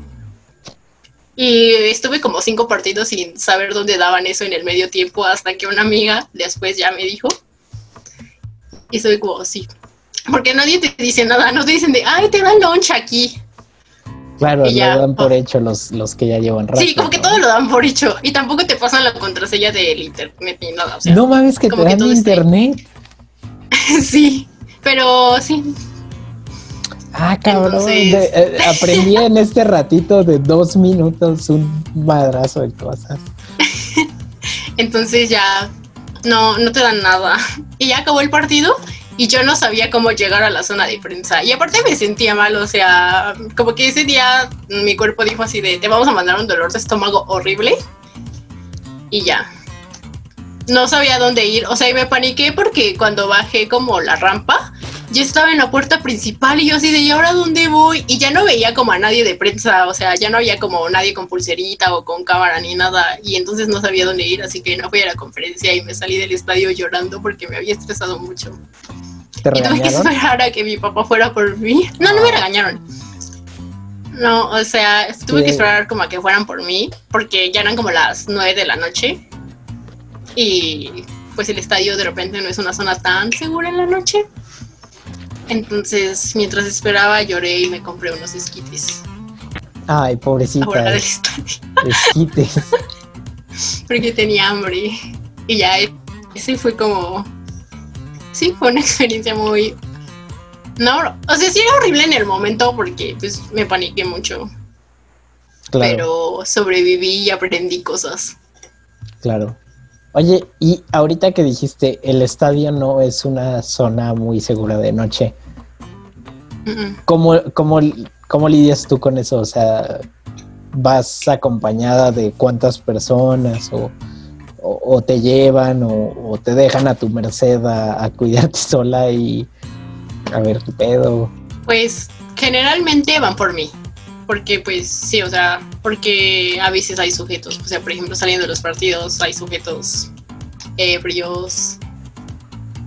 Speaker 2: Y estuve como cinco partidos sin saber dónde daban eso en el medio tiempo hasta que una amiga después ya me dijo. Y estoy como, sí. Porque nadie te dice nada, no te dicen de, ay, te dan lunch aquí.
Speaker 1: Claro, lo dan por hecho los, los que ya llevan
Speaker 2: rato. Sí, como que todo lo dan por hecho. Y tampoco te pasan la contraseña del internet ni nada.
Speaker 1: no mames que te dan internet. <laughs>
Speaker 2: sí, pero sí.
Speaker 1: Ah, cabrón. Eh, aprendí <laughs> en este ratito de dos minutos un madrazo de cosas.
Speaker 2: Entonces ya no, no te dan nada. <laughs> Y ya acabó el partido y yo no sabía cómo llegar a la zona de prensa. Y aparte me sentía mal, o sea, como que ese día mi cuerpo dijo así de, te vamos a mandar un dolor de estómago horrible. Y ya. No sabía dónde ir, o sea, y me paniqué porque cuando bajé como la rampa, yo estaba en la puerta principal y yo así de, ¿y ahora dónde voy? Y ya no veía como a nadie de prensa, o sea, ya no había como nadie con pulserita o con cámara ni nada, y entonces no sabía dónde ir, así que no fui a la conferencia y me salí del estadio llorando porque me había estresado mucho.
Speaker 1: ¿Te y tuve
Speaker 2: que esperar a que mi papá fuera por mí. No, no me regañaron. No, o sea, tuve que esperar como a que fueran por mí, porque ya eran como las nueve de la noche. Y pues el estadio de repente no es una zona tan segura en la noche. Entonces, mientras esperaba, lloré y me compré unos esquites.
Speaker 1: Ay, pobrecita. Esquites. <laughs>
Speaker 2: Porque tenía hambre. Y ya ese fue como. Sí, fue una experiencia muy. No, o sea, sí era horrible en el momento porque pues me paniqué mucho. Claro. Pero sobreviví y aprendí cosas.
Speaker 1: Claro. Oye, y ahorita que dijiste, el estadio no es una zona muy segura de noche. ¿Cómo, cómo, lidias tú con eso? O sea, ¿vas acompañada de cuántas personas o, te llevan o, te dejan a tu merced a, a, cuidarte <laughs> sola y a ver tu pedo?
Speaker 2: Pues generalmente van por mí porque pues sí, o sea, porque a veces hay sujetos, o sea, por ejemplo, saliendo de los partidos hay sujetos ebrios,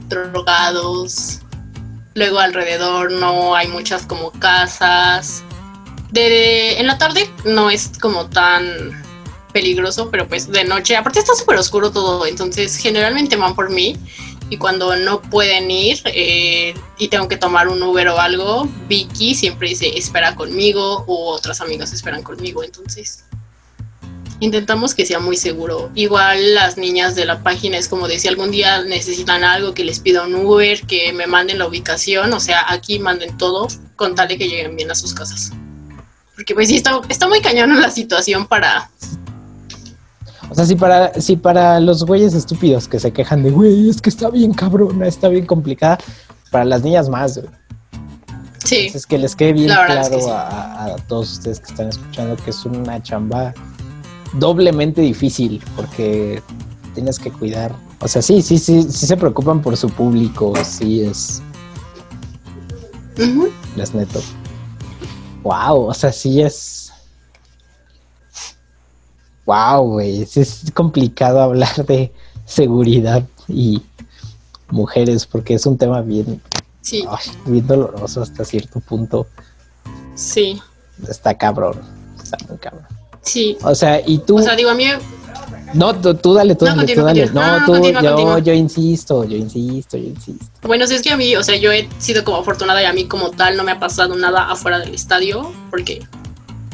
Speaker 2: drogados, luego alrededor no hay muchas como casas. De, en la tarde no es como tan peligroso, pero pues de noche, aparte está súper oscuro todo, entonces generalmente van por mí y cuando no pueden ir eh, y tengo que tomar un Uber o algo, Vicky siempre dice espera conmigo o otras amigas esperan conmigo, entonces intentamos que sea muy seguro. Igual las niñas de la página es como de si algún día necesitan algo, que les pida un Uber, que me manden la ubicación, o sea, aquí manden todo con tal de que lleguen bien a sus casas. Porque pues sí, está, está muy cañón la situación para
Speaker 1: o sea, si para, si para los güeyes estúpidos que se quejan de, güey, es que está bien cabrona, está bien complicada, para las niñas más, güey.
Speaker 2: Sí.
Speaker 1: Es que les quede bien claro a, todos ustedes que están escuchando que es una chamba doblemente difícil porque tienes que cuidar. O sea, sí, sí, sí, sí se preocupan por su público, sí es. Les neto. Wow, o sea, sí es Wow, güey, es complicado hablar de seguridad y mujeres porque es un tema bien,
Speaker 2: sí.
Speaker 1: bien doloroso hasta cierto punto.
Speaker 2: Sí.
Speaker 1: Está cabrón, está muy cabrón.
Speaker 2: Sí.
Speaker 1: O sea, y tú.
Speaker 2: O sea, digo, a mí.
Speaker 1: No, tú, dale, tú, no, dale, tú dale. No, tú, yo, yo insisto, yo insisto, yo insisto.
Speaker 2: Bueno, si es que a mí, o sea, yo he sido como afortunada y a mí como tal no me ha pasado nada afuera del estadio porque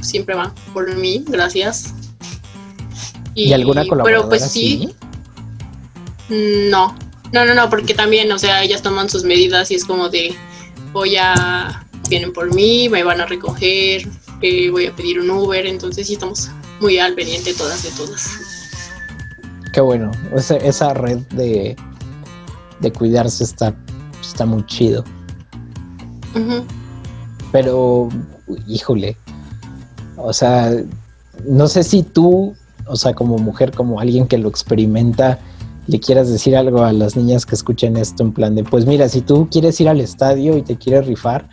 Speaker 2: siempre va por mí, gracias
Speaker 1: y, alguna colaboradora
Speaker 2: Pero pues sí. No, no, no, no, porque también, o sea, ellas toman sus medidas y es como de, voy a, vienen por mí, me van a recoger, eh, voy a pedir un Uber, entonces sí estamos muy al pendiente todas de todas.
Speaker 1: Qué bueno, esa, esa red de, de cuidarse está, está muy chido. Pero, híjole, o sea, no sé si tú o sea, como mujer, como alguien que lo experimenta, le quieras decir algo a las niñas que escuchen esto en plan de, pues mira, si tú quieres ir al estadio y te quieres rifar,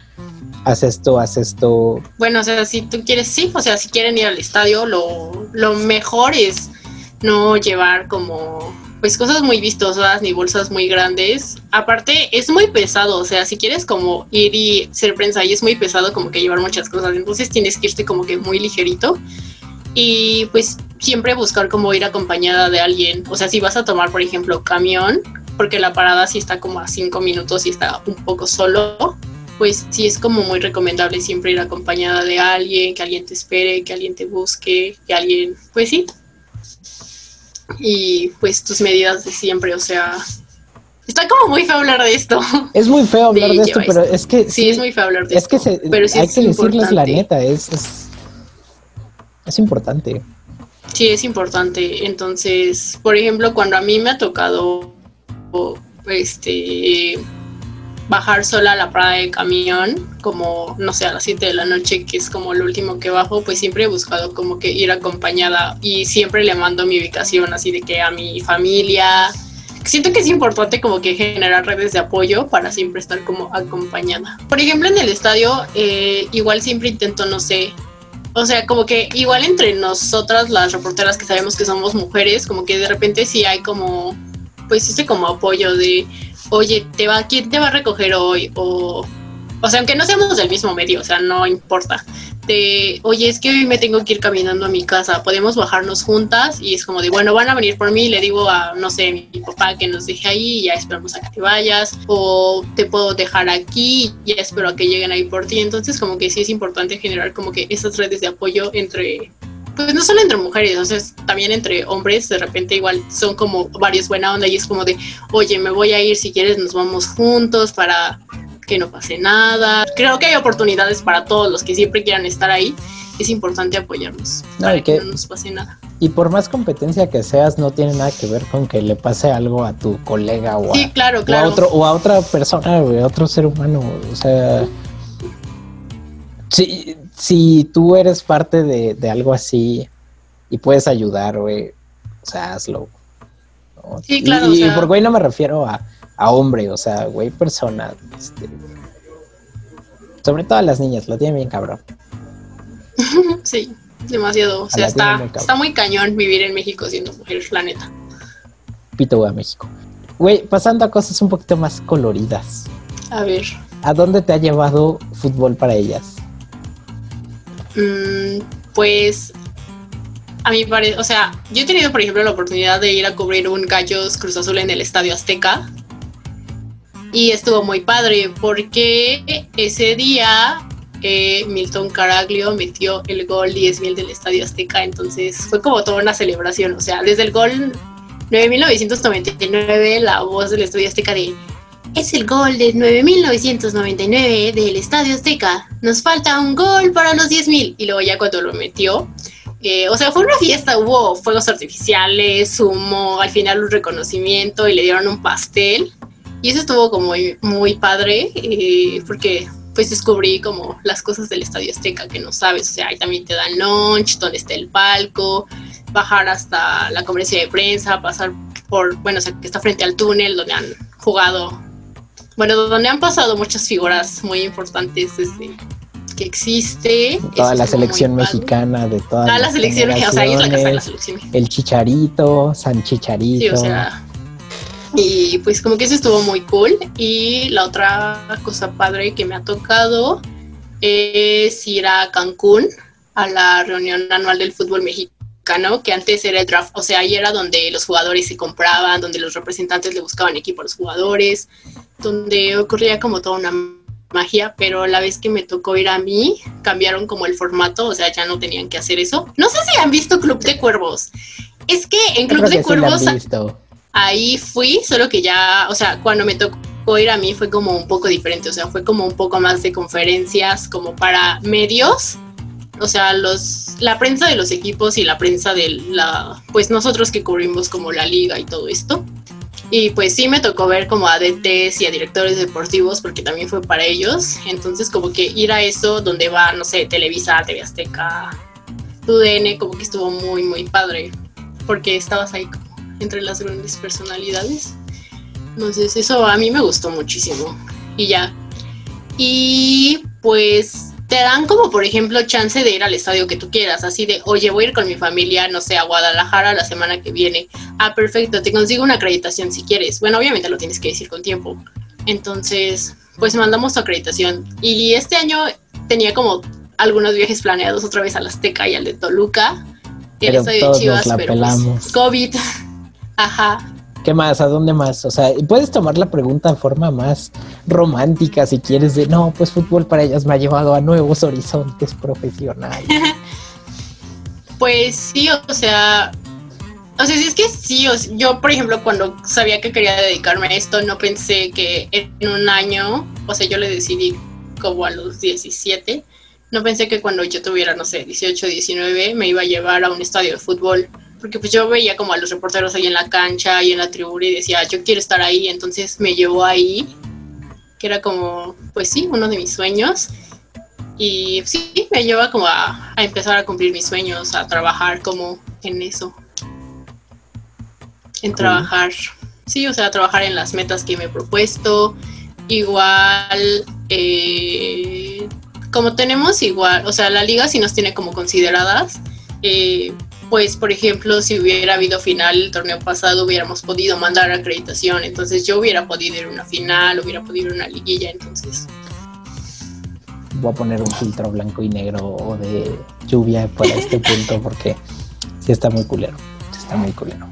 Speaker 1: haz esto, haz esto.
Speaker 2: Bueno, o sea, si tú quieres, sí, o sea, si quieren ir al estadio, lo, lo mejor es no llevar como pues cosas muy vistosas ni bolsas muy grandes. Aparte, es muy pesado, o sea, si quieres como ir y ser prensa y es muy pesado como que llevar muchas cosas, entonces tienes que irte como que muy ligerito Y pues siempre buscar como ir acompañada de alguien. O sea, si vas a tomar, por ejemplo, camión, porque la parada sí está como a cinco minutos y está un poco solo, pues sí es como muy recomendable siempre ir acompañada de alguien, que alguien te espere, que alguien te busque, que alguien, pues sí. Y pues tus medidas de siempre, o sea, Está como muy feo hablar de esto.
Speaker 1: Es muy feo hablar de, esto, pero es que.
Speaker 2: Sí, es muy feo hablar de
Speaker 1: esto. Es que pero hay que decirles la neta, es, es, es, importante.
Speaker 2: Sí, es importante. Entonces, por ejemplo, cuando a mí me ha tocado este bajar sola a la parada de camión, como, no sé, a las 7 de la noche, que es como lo último que bajo, pues siempre he buscado como que ir acompañada y siempre le mando mi ubicación así de que a mi familia, siento que es importante como que generar redes de apoyo para siempre estar como acompañada. Por ejemplo, en el estadio, eh, igual siempre intento, no sé, o sea, como que igual entre nosotras, las reporteras que sabemos que somos mujeres, como que de repente sí hay como, pues este como apoyo de, oye, te va, ¿quién te va a recoger hoy? O, o sea, aunque no seamos del mismo medio, o sea, no importa oye, es que hoy me tengo que ir caminando a mi casa, podemos bajarnos juntas y es como de, bueno, van a venir por mí, le digo a, no sé, mi papá que nos deje ahí y ya esperamos a que te vayas, o te puedo dejar aquí y espero a que lleguen ahí por ti. Entonces, como que sí es importante generar como que esas redes de apoyo entre pues no solo entre mujeres, o sea, también entre hombres, de repente igual son como varios buena onda y es como de, oye, me voy a ir, si quieres nos vamos juntos para que no pase nada. Creo que hay oportunidades para todos los que siempre quieran estar ahí. Es importante apoyarnos para que, no nos pase nada.
Speaker 1: Y por más competencia que seas, no tiene nada que ver con que le pase algo a tu colega o,
Speaker 2: a, claro, claro.
Speaker 1: otro, o a otra persona, a otro ser humano. O sea, si, si tú eres parte de, algo así y puedes ayudar, güey, o sea, hazlo.
Speaker 2: Sí, claro.
Speaker 1: Y, por güey no me refiero a, a hombre, o sea, güey, persona. Este, sobre todo a las niñas, lo tienen bien cabrón. <laughs>
Speaker 2: sí, demasiado. O sea, está, está muy cañón vivir en México siendo mujer, la neta.
Speaker 1: Pito a México. Güey, pasando a cosas un poquito más coloridas.
Speaker 2: A ver.
Speaker 1: ¿A dónde te ha llevado fútbol para ellas?
Speaker 2: Mm, pues a mí parece, o sea, yo he tenido, por ejemplo, la oportunidad de ir a cubrir un Gallos Cruz Azul en el Estadio Azteca y estuvo muy padre porque ese día eh, Milton Caraglio metió el gol 10.000 del Estadio Azteca, entonces fue como toda una celebración, o sea, desde el gol 9.999 la voz del Estadio Azteca de es el gol de 9.999 del Estadio Azteca, nos falta un gol para los 10.000 y luego ya cuando lo metió eh, o sea, fue una fiesta, hubo fuegos artificiales, humo, al final un reconocimiento y le dieron un pastel. Y eso estuvo como muy, muy padre, eh, porque pues descubrí como las cosas del Estadio Azteca que no sabes, o sea, ahí también te dan lunch, donde está el palco, bajar hasta la conferencia de prensa, pasar por, bueno, o sea, que está frente al túnel donde han jugado, bueno, donde han pasado muchas figuras muy importantes desde que existe.
Speaker 1: Toda la selección mexicana, de toda
Speaker 2: la selección, o sea, ahí es la casa de la selección.
Speaker 1: El Chicharito, San Chicharito.
Speaker 2: Sí, o sea, y pues como que eso estuvo muy cool. Y la otra cosa padre que me ha tocado es ir a Cancún a la reunión anual del fútbol mexicano, que antes era el draft, o sea, ahí era donde los jugadores se compraban, donde los representantes le buscaban equipo a los jugadores, donde ocurría como toda una magia, pero la vez que me tocó ir a mí, cambiaron como el formato, o sea, ya no tenían que hacer eso. No sé si han visto Club de Cuervos. Es que en Club de Cuervos ahí fui, solo que ya, o sea, cuando me tocó ir a mí fue como un poco diferente, o sea, fue como un poco más de conferencias como para medios, o sea, los la prensa de los equipos y la prensa de la pues nosotros que cubrimos como la liga y todo esto. Y pues sí me tocó ver como a DTs y a directores deportivos porque también fue para ellos. Entonces como que ir a eso donde va, no sé, Televisa, TV Azteca, TUDN, como que estuvo muy, muy padre. Porque estabas ahí entre las grandes personalidades. Entonces eso a mí me gustó muchísimo. Y ya. Y pues te dan como por ejemplo chance de ir al estadio que tú quieras, así de, oye, voy a ir con mi familia, no sé, a Guadalajara la semana que viene. Ah, perfecto, te consigo una acreditación si quieres. Bueno, obviamente lo tienes que decir con tiempo. Entonces, pues mandamos tu acreditación. Y este año tenía como algunos viajes planeados otra vez al Azteca y al de Toluca
Speaker 1: Pero
Speaker 2: Eso de
Speaker 1: todos
Speaker 2: Chivas,
Speaker 1: la
Speaker 2: pero pues. COVID. Ajá.
Speaker 1: ¿Qué más? ¿A dónde más? O sea, puedes tomar la pregunta de forma más romántica si quieres de no, pues fútbol para ellas me ha llevado a nuevos horizontes profesionales. <laughs>
Speaker 2: Pues sí, o sea, o sea, sí es que sí, o sea, yo por ejemplo cuando sabía que quería dedicarme a esto no pensé que en un año, o sea, yo le decidí como a los 17, no pensé que cuando yo tuviera, no sé, 18, 19 me iba a llevar a un estadio de fútbol, porque pues yo veía como a los reporteros ahí en la cancha y en la tribuna y decía, yo quiero estar ahí, entonces me llevó ahí, que era como, pues sí, uno de mis sueños. Y sí, me lleva como a, a empezar a cumplir mis sueños, a trabajar como en eso. En trabajar, sí, o sea, trabajar en las metas que me he propuesto. Igual, eh, como tenemos igual, o sea, la liga sí nos tiene como consideradas. eh, pues, por ejemplo, si hubiera habido final el torneo pasado, hubiéramos podido mandar acreditación. Entonces, yo hubiera podido ir a una final, hubiera podido ir a una liguilla. Entonces,
Speaker 1: Voy a poner un filtro blanco y negro o de lluvia para este <laughs> punto porque sí está muy culero. sí está muy culero.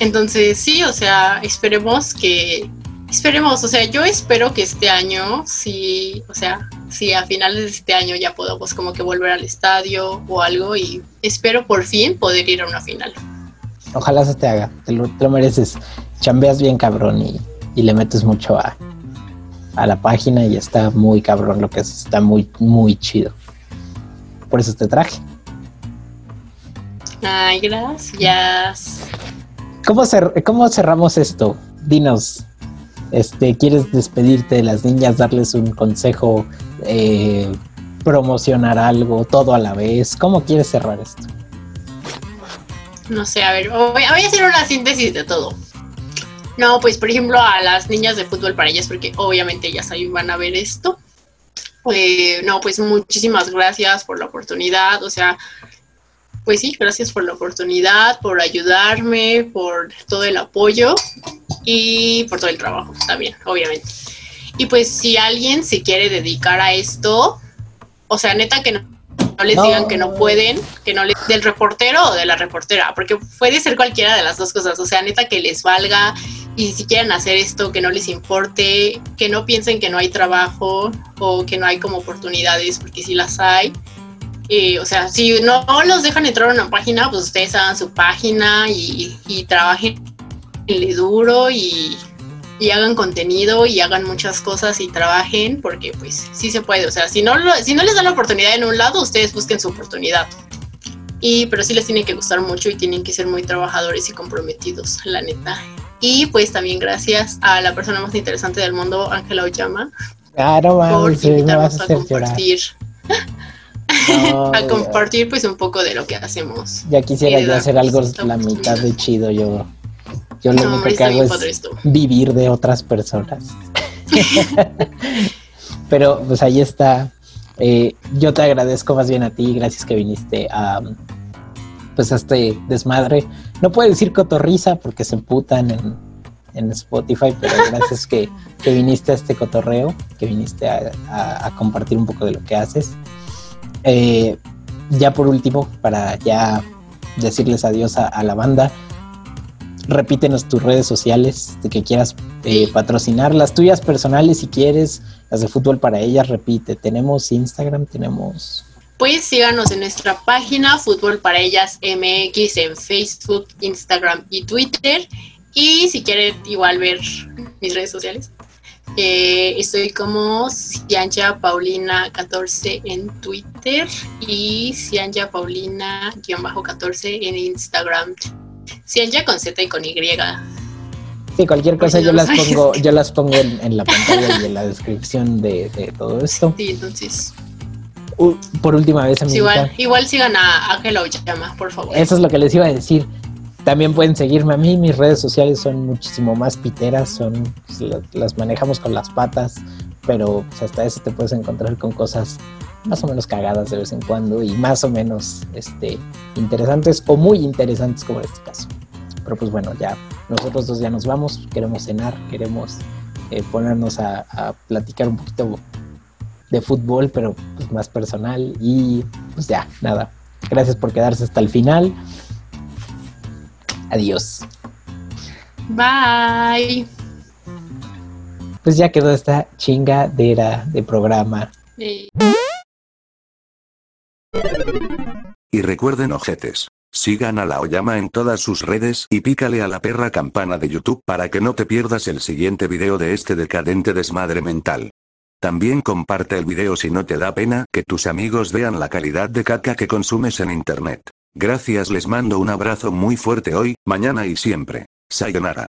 Speaker 2: Entonces, sí, o sea, esperemos que. Esperemos, o sea, yo espero que este año, sí, o sea, si a finales de este año ya podamos como que volver al estadio o algo y espero por fin poder ir a una final.
Speaker 1: Ojalá se te haga, te lo, te lo mereces. Chambeas bien cabrón y, y le metes mucho a, a la página y está muy cabrón lo que es, está muy, muy chido. Por eso te traje.
Speaker 2: Ay, gracias.
Speaker 1: ¿Cómo, cer- cómo cerramos esto? Dinos, este, ¿quieres despedirte de las niñas, darles un consejo, eh, promocionar algo, todo a la vez? ¿Cómo quieres cerrar esto?
Speaker 2: No sé, a ver, voy, a hacer una síntesis de todo. No, pues por ejemplo a las niñas de fútbol para ellas, porque obviamente ellas ahí van a ver esto. Eh, no, pues muchísimas gracias por la oportunidad, o sea, pues sí, gracias por la oportunidad, por ayudarme, por todo el apoyo y por todo el trabajo también, obviamente. Y pues si alguien se quiere dedicar a esto, o sea, neta que no, no les
Speaker 1: No.
Speaker 2: digan que no pueden, que no les del reportero o de la reportera, porque puede ser cualquiera de las dos cosas, o sea, neta que les valga y si quieren hacer esto, que no les importe, que no piensen que no hay trabajo o que no hay como oportunidades, porque sí las hay. Eh, o sea, si no los dejan entrar a una página, pues ustedes hagan su página y, y trabajen duro y, y hagan contenido y hagan muchas cosas y trabajen porque pues sí se puede. O sea, si no, lo- si no les dan la oportunidad en un lado, ustedes busquen su oportunidad. Y pero sí les tiene que gustar mucho y tienen que ser muy trabajadores y comprometidos, la neta. Y pues también gracias a la persona más interesante del mundo, Ángela Oyama,
Speaker 1: Claro,
Speaker 2: por
Speaker 1: mames, vas
Speaker 2: invitarnos
Speaker 1: a
Speaker 2: compartir,
Speaker 1: No, <laughs>
Speaker 2: a compartir pues un poco de lo que hacemos.
Speaker 1: Ya quisiera yo hacer algo la mitad de chido. Yo, yo lo
Speaker 2: No,
Speaker 1: único que hago es vivir de otras personas. <laughs> Pero pues ahí está. Eh, yo te agradezco más bien a ti, gracias que viniste a pues a este desmadre. No puedo decir cotorriza porque se emputan en, en Spotify, pero gracias que, que viniste a este cotorreo, que viniste a, a- a compartir un poco de lo que haces. Eh, ya por último, para ya decirles adiós a, a la banda, repítenos tus redes sociales de que quieras eh, patrocinar, las tuyas personales si quieres, las de fútbol para ellas, repite. Tenemos Instagram, tenemos...
Speaker 2: Pues síganos en nuestra página Fútbol para Ellas MX en Facebook, Instagram y Twitter. Y si quieren igual ver mis redes sociales, eh, estoy como Cianja Paulina 14 en Twitter y Cianja Paulina-14 en Instagram. Cianja con Z y con Y.
Speaker 1: Sí, cualquier
Speaker 2: Por
Speaker 1: cosa
Speaker 2: si
Speaker 1: yo
Speaker 2: no
Speaker 1: las pongo, yo las pongo en, en la pantalla y en la descripción de, de todo esto.
Speaker 2: Sí, entonces,
Speaker 1: Uh, por última vez,
Speaker 2: pues
Speaker 1: amiguita.
Speaker 2: igual, igual sigan a Ángela Oyama, por favor.
Speaker 1: Eso es lo que les iba a decir. También pueden seguirme a mí, mis redes sociales son muchísimo más piteras, son pues, la- las manejamos con las patas, pero pues, hasta eso te puedes encontrar con cosas más o menos cagadas de vez en cuando y más o menos este, interesantes o muy interesantes como en este caso. Pero pues bueno, ya nosotros dos ya nos vamos, queremos cenar, queremos eh, ponernos a, a platicar un poquito de fútbol, pero pues más personal y pues ya, nada. Gracias por quedarse hasta el final. Adiós.
Speaker 2: Bye.
Speaker 1: Pues ya quedó esta chingadera de programa.
Speaker 2: Eh.
Speaker 3: Y recuerden ojetes. Sigan a la Oyama en todas sus redes y pícale a la perra campana de YouTube para que no te pierdas el siguiente video de este decadente desmadre mental. También comparte el video si no te da pena que tus amigos vean la calidad de caca que consumes en internet. Gracias les mando un abrazo muy fuerte hoy, mañana y siempre. Sayonara.